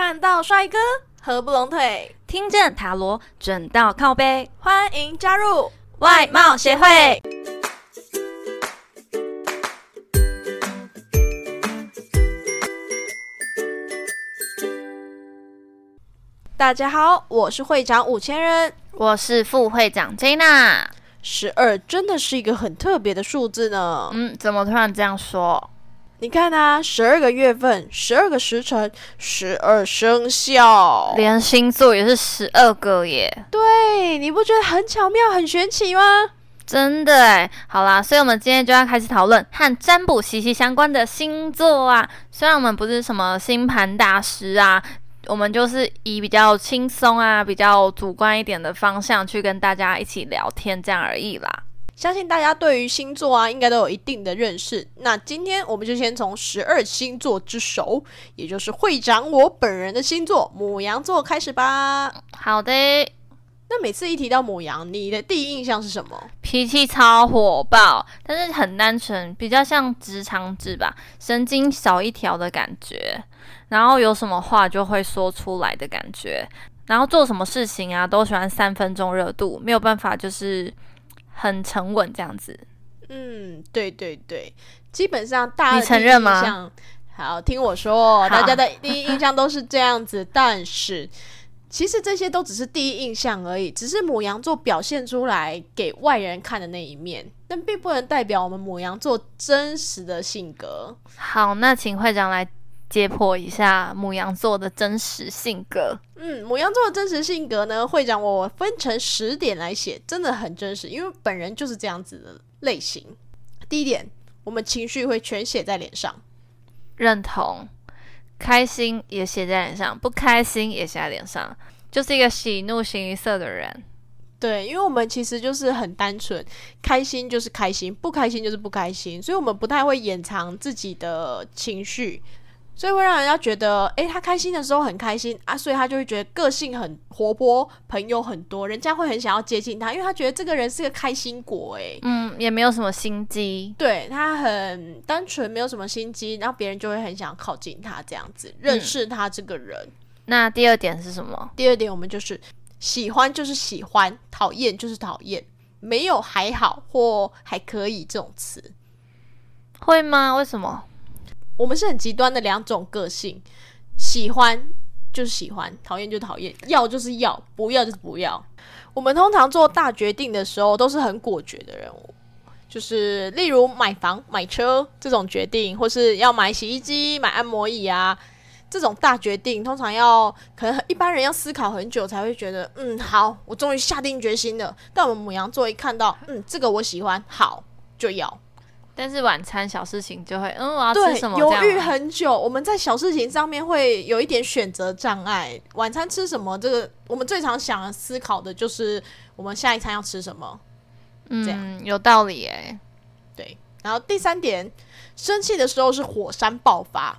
看到帅哥合不拢腿，听见塔罗准到靠背，欢迎加入外貌协会。大家好，我是会长五千人。我是副会长 Jana。十二真的是一个很特别的数字呢。嗯，怎么突然这样说？你看啊，十二个月份，十二个时辰，十二生肖，连星座也是十二个耶。对，你不觉得很巧妙、很玄奇吗？真的哎，好啦，所以我们今天就要开始讨论和占卜息息相关的星座啊。虽然我们不是什么星盘大师啊，我们就是以比较轻松啊、比较主观一点的方向去跟大家一起聊天，这样而已啦。相信大家对于星座啊，应该都有一定的认识。那今天我们就先从十二星座之首，也就是会长我本人的星座母羊座开始吧。好的。那每次一提到母羊，你的第一印象是什么？脾气超火爆，但是很单纯，比较像直肠子吧，神经少一条的感觉。然后有什么话就会说出来的感觉。然后做什么事情啊，都喜欢三分钟热度，没有办法就是。很沉稳这样子，嗯，对对对，基本上大你承认吗？好，听我说，大家的第一印象都是这样子，但是其实这些都只是第一印象而已，只是母羊座表现出来给外人看的那一面，但并不能代表我们母羊座真实的性格。好，那请会长来。揭破一下母羊座的真实性格。嗯，母羊座的真实性格呢，会长我分成十点来写，真的很真实，因为本人就是这样子的类型。第一点，我们情绪会全写在脸上，认同，开心也写在脸上，不开心也写在脸上，就是一个喜怒形于色的人。对，因为我们其实就是很单纯，开心就是开心，不开心就是不开心，所以我们不太会掩藏自己的情绪。所以会让人家觉得，诶，他开心的时候很开心啊，所以他就会觉得个性很活泼，朋友很多，人家会很想要接近他，因为他觉得这个人是个开心果，诶，嗯，也没有什么心机，对他很单纯，没有什么心机，然后别人就会很想靠近他，这样子认识他这个人。那第二点是什么？第二点，我们就是喜欢就是喜欢，讨厌就是讨厌，没有还好或还可以这种词，会吗？为什么？我们是很极端的两种个性，喜欢就是喜欢，讨厌就讨厌，要就是要，不要就是不要。我们通常做大决定的时候都是很果决的人物，就是例如买房、买车这种决定，或是要买洗衣机、买按摩椅啊这种大决定，通常要可能一般人要思考很久才会觉得，嗯，好，我终于下定决心了。但我们母羊座一看到，嗯，这个我喜欢，好就要。但是晚餐小事情就会，嗯，我要吃什么？犹豫很久。我们在小事情上面会有一点选择障碍。晚餐吃什么？这个我们最常想思考的就是我们下一餐要吃什么。嗯，有道理哎。对。然后第三点，生气的时候是火山爆发，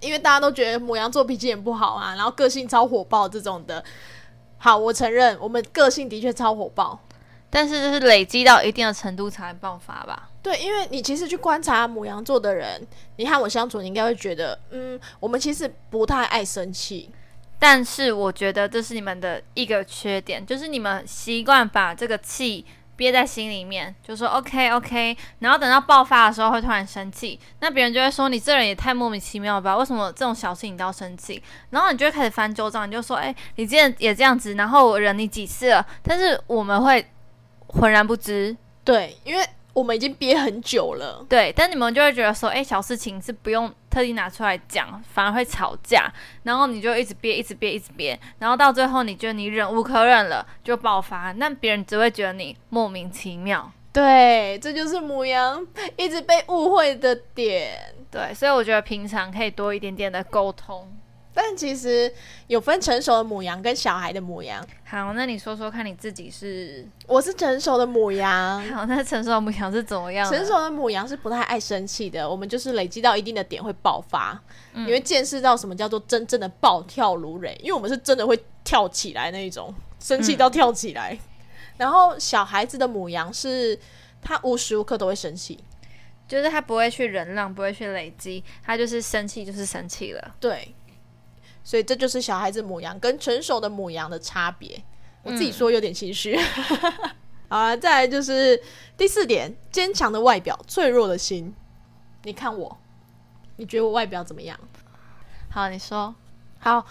因为大家都觉得母羊座脾气也不好啊，然后个性超火爆这种的。好，我承认我们个性的确超火爆。但是这是累积到一定的程度才爆发吧？对，因为你其实去观察母羊座的人，你和我相处，你应该会觉得，嗯，我们其实不太爱生气。但是我觉得这是你们的一个缺点，就是你们习惯把这个气憋在心里面，就说 OK OK，然后等到爆发的时候会突然生气，那别人就会说你这人也太莫名其妙了吧？为什么这种小事你都要生气？然后你就会开始翻旧账，你就说，哎，你今天也这样子，然后我忍你几次了？但是我们会。浑然不知，对，因为我们已经憋很久了，对，但你们就会觉得说，哎，小事情是不用特地拿出来讲，反而会吵架，然后你就一直憋，一直憋，一直憋，然后到最后你觉得你忍无可忍了，就爆发，那别人只会觉得你莫名其妙，对，这就是母羊一直被误会的点，对，所以我觉得平常可以多一点点的沟通。但其实有分成熟的母羊跟小孩的母羊。好，那你说说看你自己是？我是成熟的母羊。好，那成熟的母羊是怎么样？成熟的母羊是不太爱生气的。我们就是累积到一定的点会爆发，你会见识到什么叫做真正的暴跳如雷。因为我们是真的会跳起来那一种，生气到跳起来。然后小孩子的母羊是，他无时无刻都会生气，就是他不会去忍让，不会去累积，他就是生气就是生气了。对。所以这就是小孩子母羊跟成熟的母羊的差别。我自己嗯说有点心虚。好了，再来就是第四点，坚强的外表，脆弱的心。你看我，你觉得我外表怎么样？好，你说，好，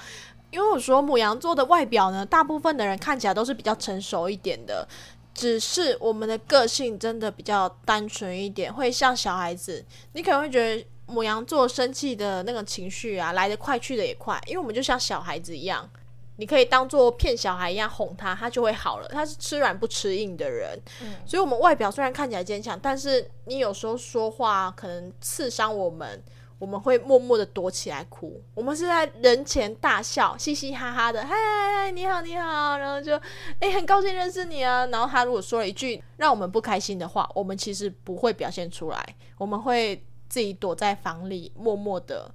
因为我说母羊座的外表呢，大部分的人看起来都是比较成熟一点的，只是我们的个性真的比较单纯一点，会像小孩子。你可能会觉得母羊座生气的那个情绪啊，来得快去得也快，因为我们就像小孩子一样。你可以当做骗小孩一样哄他，他就会好了。他是吃软不吃硬的人，所以我们外表虽然看起来坚强，但是你有时候说话可能刺伤我们，我们会默默的躲起来哭。我们是在人前大笑，嘻嘻哈哈的，嗨嗨嗨，你好你好，然后就哎、很高兴认识你啊。然后他如果说了一句让我们不开心的话，我们其实不会表现出来，我们会自己躲在房里，默默的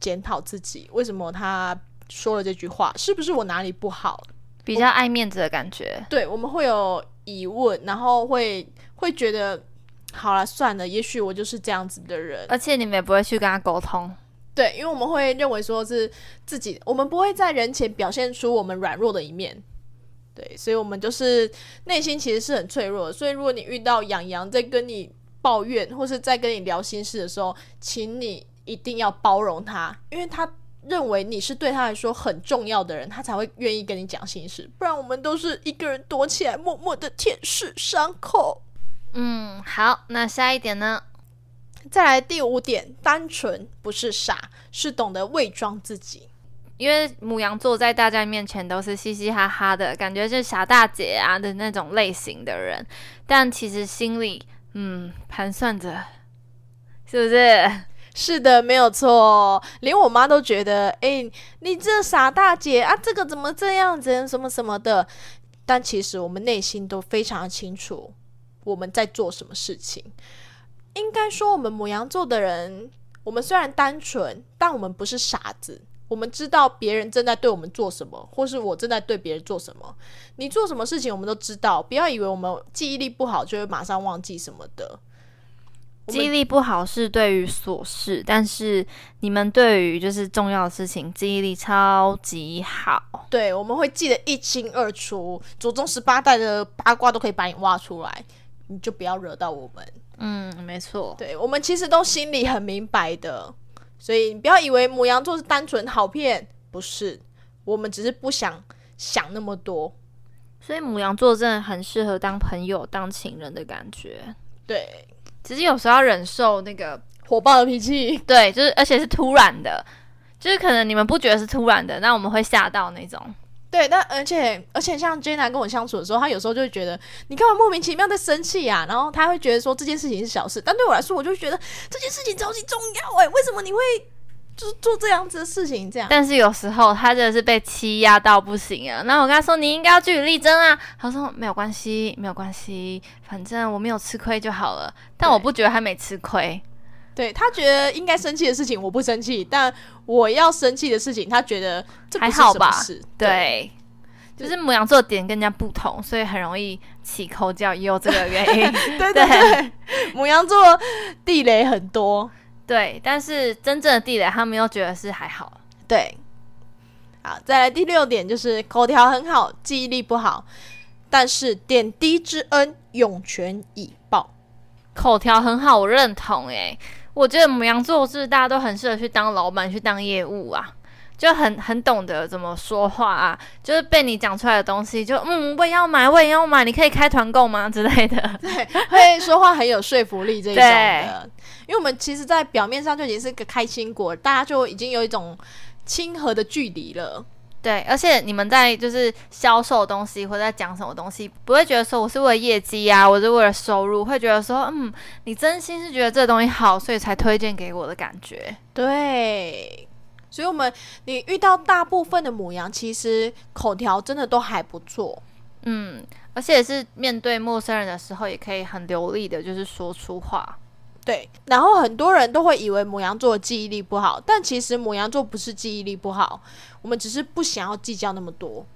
检讨自己，为什么他说了这句话，是不是我哪里不好？比较爱面子的感觉。对，我们会有疑问，然后会会觉得，好了，算了，也许我就是这样子的人。而且你们也不会去跟他沟通。对，因为我们会认为说是自己，我们不会在人前表现出我们软弱的一面。对，所以我们就是内心其实是很脆弱的。所以如果你遇到养羊在跟你抱怨，或是在跟你聊心事的时候，请你一定要包容他，因为他认为你是对他来说很重要的人，他才会愿意跟你讲心事。不然我们都是一个人躲起来，默默的舔舐伤口。嗯，好，那下一点呢？再来第五点，单纯不是傻，是懂得伪装自己。因为母羊座在大家面前都是嘻嘻哈哈的，感觉是傻大姐啊的那种类型的人，但其实心里嗯盘算着，是不是？是的，没有错，连我妈都觉得，哎、你这傻大姐啊，这个怎么这样子，什么什么的。但其实我们内心都非常清楚我们在做什么事情。应该说，我们母羊座的人，我们虽然单纯，但我们不是傻子。我们知道别人正在对我们做什么，或是我正在对别人做什么。你做什么事情，我们都知道。不要以为我们记忆力不好，就会马上忘记什么的。记忆力不好是对于琐事，但是你们对于就是重要的事情记忆力超级好。对，我们会记得一清二楚，祖宗十八代的八卦都可以把你挖出来，你就不要惹到我们。嗯，没错。对我们其实都心里很明白的，所以你不要以为母羊座是单纯好骗，不是，我们只是不想想那么多。所以母羊座真的很适合当朋友、当情人的感觉。对，只是有时候要忍受那个，火爆的脾气，对，就是而且是突然的，就是可能你们不觉得是突然的，那我们会吓到那种。对，但而且而且像 Jenna 跟我相处的时候，他有时候就会觉得你干嘛莫名其妙在生气呀、然后他会觉得说这件事情是小事，但对我来说，我就觉得这件事情超级重要哎、为什么你会就是做这样子的事情？这样但是有时候他真的是被欺压到不行啊。那我跟他说你应该要据理力争啊，他说没有关系，没有关系，反正我没有吃亏就好了。但我不觉得他没吃亏。对他觉得应该生气的事情我不生气，但我要生气的事情，他觉得这还好吧什么事。对，就是母羊座点跟人家不同，所以很容易起口角，也有这个原因。对 对对，母羊座地雷很多。对，但是真正的地雷，他们又觉得是还好。对，好，再来第六点就是口条很好，记忆力不好，但是点滴之恩涌泉以报。口条很好，我认同诶。我觉得母羊座是大家都很适合去当老板，去当业务啊，就很很懂得怎么说话啊，就是被你讲出来的东西，就嗯，我也要买，我也要买，你可以开团购吗之类的。对，会说话很有说服力这一种的。因为我们其实，在表面上就已经是个开心果，大家就已经有一种亲和的距离了。对，而且你们在就是销售东西或者在讲什么东西，不会觉得说我是为了业绩啊，我是为了收入，会觉得说，嗯，你真心是觉得这东西好，所以才推荐给我的感觉。对，所以我们你遇到大部分的母羊，其实口条真的都还不错。嗯，而且是面对陌生人的时候，也可以很流利的，就是说出话。对，然后很多人都会以为母羊座的记忆力不好，但其实母羊座不是记忆力不好，我们只是不想要计较那么多。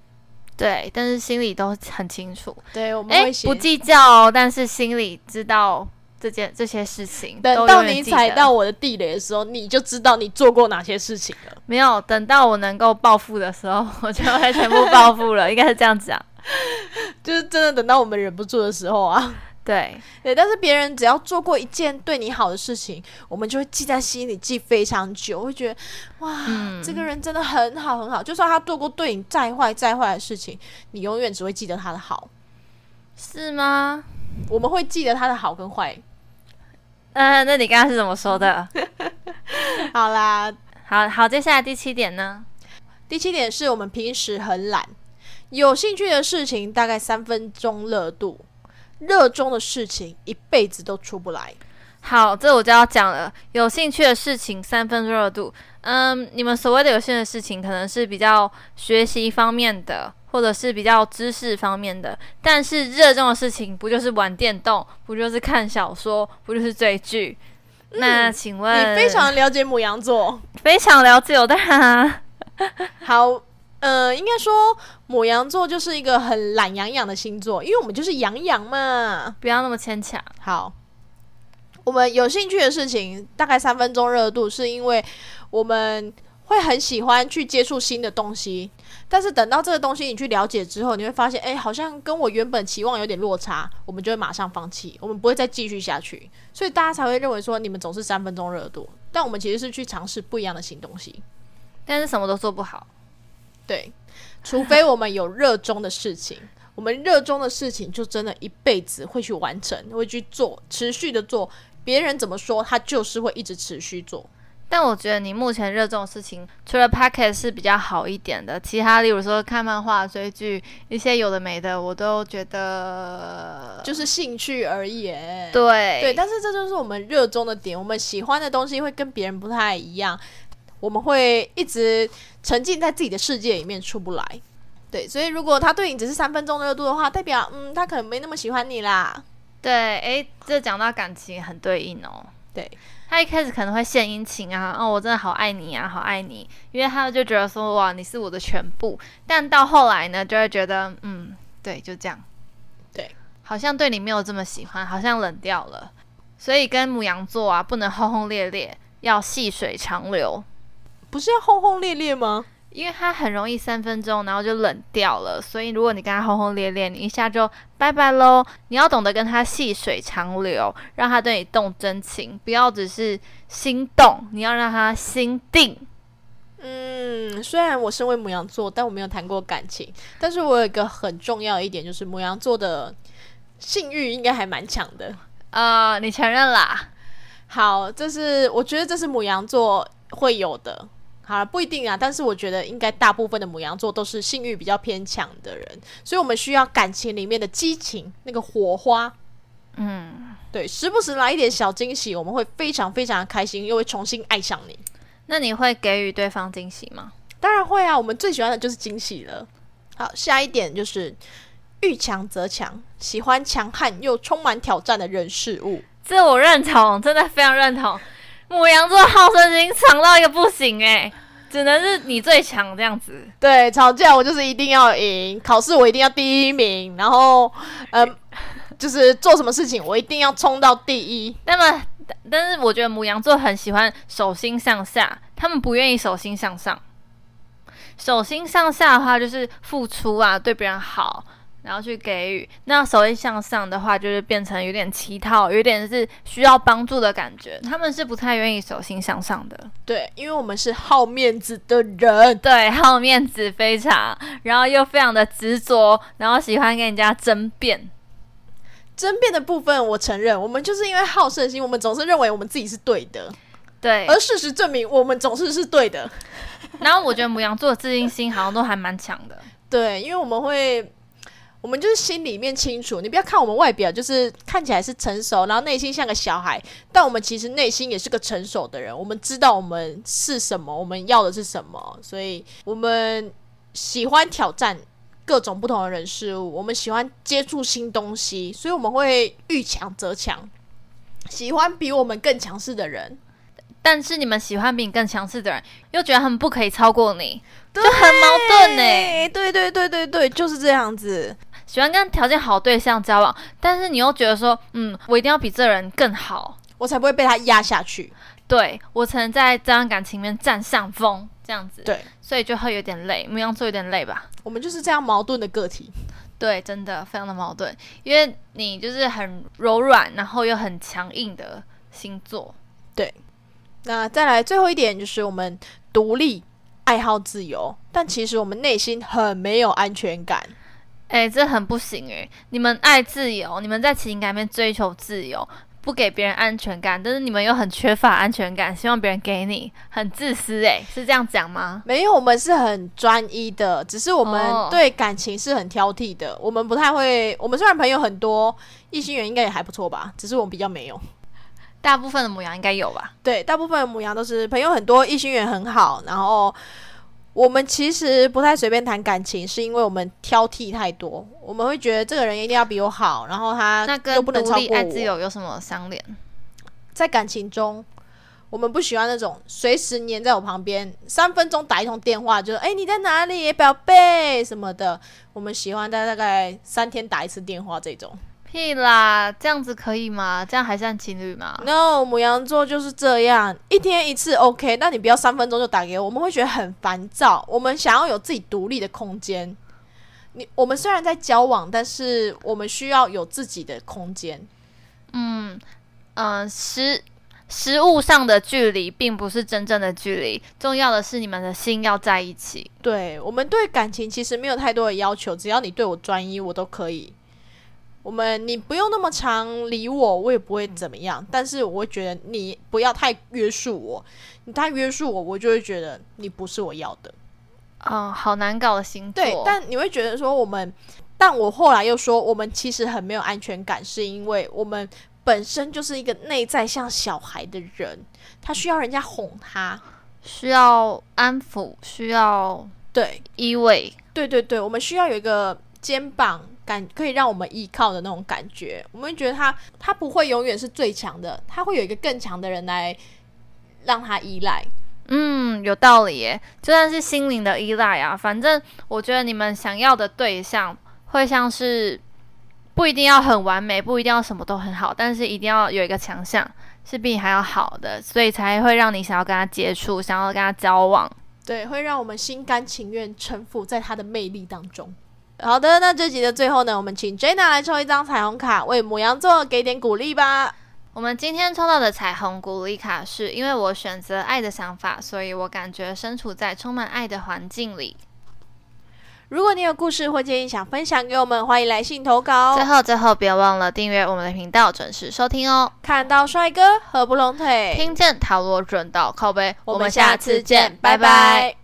对，但是心里都很清楚，对，我们哎会，不计较哦，但是心里知道这件这些事情。等到你踩到我的地雷的时候，你就知道你做过哪些事情了。没有等到我能够报复的时候，我就会全部报复了，应该是这样子啊。就是真的等到我们忍不住的时候啊。对，对，但是别人只要做过一件对你好的事情，我们就会记在心里，记非常久，会觉得哇，嗯这个人真的很好很好。就算他做过对你再坏再坏的事情，你永远只会记得他的好。是吗？我们会记得他的好跟坏。嗯、那你刚刚是怎么说的？好啦，好好，接下来第七点呢？第七点是我们平时很懒，有兴趣的事情大概三分钟热度，热衷的事情一辈子都出不来。好，这我就要讲了。有兴趣的事情三分钟热度，嗯，你们所谓的有兴趣的事情，可能是比较学习方面的，或者是比较知识方面的。但是热衷的事情，不就是玩电动，不就是看小说，不就是追剧？那请问，你非常了解母羊座，非常了解我的哈。好，呃，应该说母羊座就是一个很懒洋洋的星座，因为我们就是羊羊嘛。不要那么牵强。好，我们有兴趣的事情大概三分钟热度，是因为我们会很喜欢去接触新的东西，但是等到这个东西你去了解之后，你会发现，哎、好像跟我原本期望有点落差，我们就会马上放弃，我们不会再继续下去，所以大家才会认为说你们总是三分钟热度，但我们其实是去尝试不一样的新东西。但是什么都做不好。对，除非我们有热衷的事情，我们热衷的事情就真的一辈子会去完成，会去做，持续的做。别人怎么说，他就是会一直持续做。但我觉得你目前热衷的事情，除了 p o c k e t 是比较好一点的，其他例如说看漫画、追剧，一些有的没的，我都觉得就是兴趣而已。对对，但是这就是我们热衷的点，我们喜欢的东西会跟别人不太一样，我们会一直沉浸在自己的世界里面出不来。对，所以如果他对你只是三分钟的热度的话，代表嗯，他可能没那么喜欢你啦。对，诶，这讲到感情很对应哦。对，他一开始可能会献殷勤啊，哦，我真的好爱你啊，好爱你，因为他就觉得说哇，你是我的全部。但到后来呢，就会觉得嗯，对，就这样。对，好像对你没有这么喜欢，好像冷掉了。所以跟母羊座啊，不能轰轰烈烈，要细水长流。不是要轰轰烈烈吗？因为他很容易三分钟，然后就冷掉了。所以如果你跟他轰轰烈烈，你一下就拜拜喽。你要懂得跟他细水长流，让他对你动真情，不要只是心动，你要让他心定。嗯，虽然我身为母羊座，但我没有谈过感情，但是我有一个很重要一点，就是母羊座的性欲应该还蛮强的。呃，你承认啦？好，这是我觉得这是母羊座会有的。好了，不一定啊，但是我觉得应该大部分的母羊座都是性欲比较偏强的人，所以我们需要感情里面的激情，那个火花。嗯，对，时不时来一点小惊喜，我们会非常非常的开心，又会重新爱上你。那你会给予对方惊喜吗？当然会啊，我们最喜欢的就是惊喜了。好，下一点就是遇强则强，喜欢强悍又充满挑战的人事物。这我认同，真的非常认同。母羊座好胜心强到一个不行诶、只能是你最强这样子。对，吵架我就是一定要赢，考试我一定要第一名，然后，呃，就是做什么事情我一定要冲到第一。那么，但但是我觉得母羊座很喜欢手心向下，他们不愿意手心向上。手心向下的话，就是付出啊，对别人好，然后去给予。那手心向上的话，就是变成有点乞讨，有点是需要帮助的感觉。他们是不太愿意手心向上的。对，因为我们是好面子的人。对，好面子非常，然后又非常的执着，然后喜欢跟人家争辩。争辩的部分，我承认，我们就是因为好胜心，我们总是认为我们自己是对的，对，而事实证明我们总是是对的。然后我觉得母羊座的自信心好像都还蛮强的。对，因为我们会，我们就是心里面清楚。你不要看我们外表，就是看起来是成熟，然后内心像个小孩，但我们其实内心也是个成熟的人。我们知道我们是什么，我们要的是什么，所以我们喜欢挑战各种不同的人事物，我们喜欢接触新东西，所以我们会遇强则强，喜欢比我们更强势的人。但是你们喜欢比你更强势的人，又觉得他们不可以超过你，就很矛盾呢、对对对对对对，就是这样子。喜欢跟条件好对象交往，但是你又觉得说，嗯，我一定要比这人更好，我才不会被他压下去。对我才能在这段感情里面占上风，这样子。对，所以就会有点累，牧羊座有点累吧？我们就是这样矛盾的个体。对，真的非常的矛盾，因为你就是很柔软，然后又很强硬的星座。对，那再来最后一点就是我们独立、爱好自由，但其实我们内心很没有安全感。哎，这很不行哎！你们爱自由，你们在情感里面追求自由。不给别人安全感，但是你们又很缺乏安全感，希望别人给你，很自私诶，是这样讲吗？没有，我们是很专一的，只是我们对感情是很挑剔的。我们不太会，我们虽然朋友很多，异性缘应该也还不错吧，只是我们比较没有。大部分的母羊应该有吧？对，大部分的母羊都是朋友很多，异性缘很好，然后。我们其实不太随便谈感情，是因为我们挑剔太多。我们会觉得这个人一定要比我好，然后他又不能超过我。爱自由有什么相连？在感情中，我们不喜欢那种随时黏在我旁边，三分钟打一通电话，就说“哎你在哪里，宝贝”什么的。我们喜欢在大概三天打一次电话这种。屁啦，这样子可以吗？这样还算情侣吗？No，母羊座就是这样，一天一次 OK，那你不要三分钟就打给我，我们会觉得很烦躁。我们想要有自己独立的空间。你我们虽然在交往，但是我们需要有自己的空间。嗯嗯，实实物上的距离并不是真正的距离，重要的是你们的心要在一起。对我们对感情其实没有太多的要求，只要你对我专一，我都可以。我们你不用那么常理我，我也不会怎么样。但是我会觉得你不要太约束我，你太约束我，我就会觉得你不是我要的。嗯，好难搞的星座。对，但你会觉得说我们，但我后来又说我们其实很没有安全感，是因为我们本身就是一个内在像小孩的人，他需要人家哄他，需要安抚，需要对依偎。对对对，我们需要有一个肩膀。感可以让我们依靠的那种感觉，我们觉得他他不会永远是最强的，他会有一个更强的人来让他依赖。嗯，有道理耶，就算是心灵的依赖啊。反正我觉得你们想要的对象会像是不一定要很完美，不一定要什么都很好，但是一定要有一个强项是比你还要好的，所以才会让你想要跟他接触，想要跟他交往。对，会让我们心甘情愿臣服在他的魅力当中。好的，那这集的最后呢，我们请 Jenna 来抽一张彩虹卡，为母羊座给点鼓励吧。我们今天抽到的彩虹鼓励卡是因为我选择爱的想法，所以我感觉身处在充满爱的环境里。如果你有故事或建议想分享给我们，欢迎来信投稿。最后，最后别忘了订阅我们的频道，准时收听哦。看到帅哥合不拢腿，听见塔罗准到靠背，我们下次见，拜拜。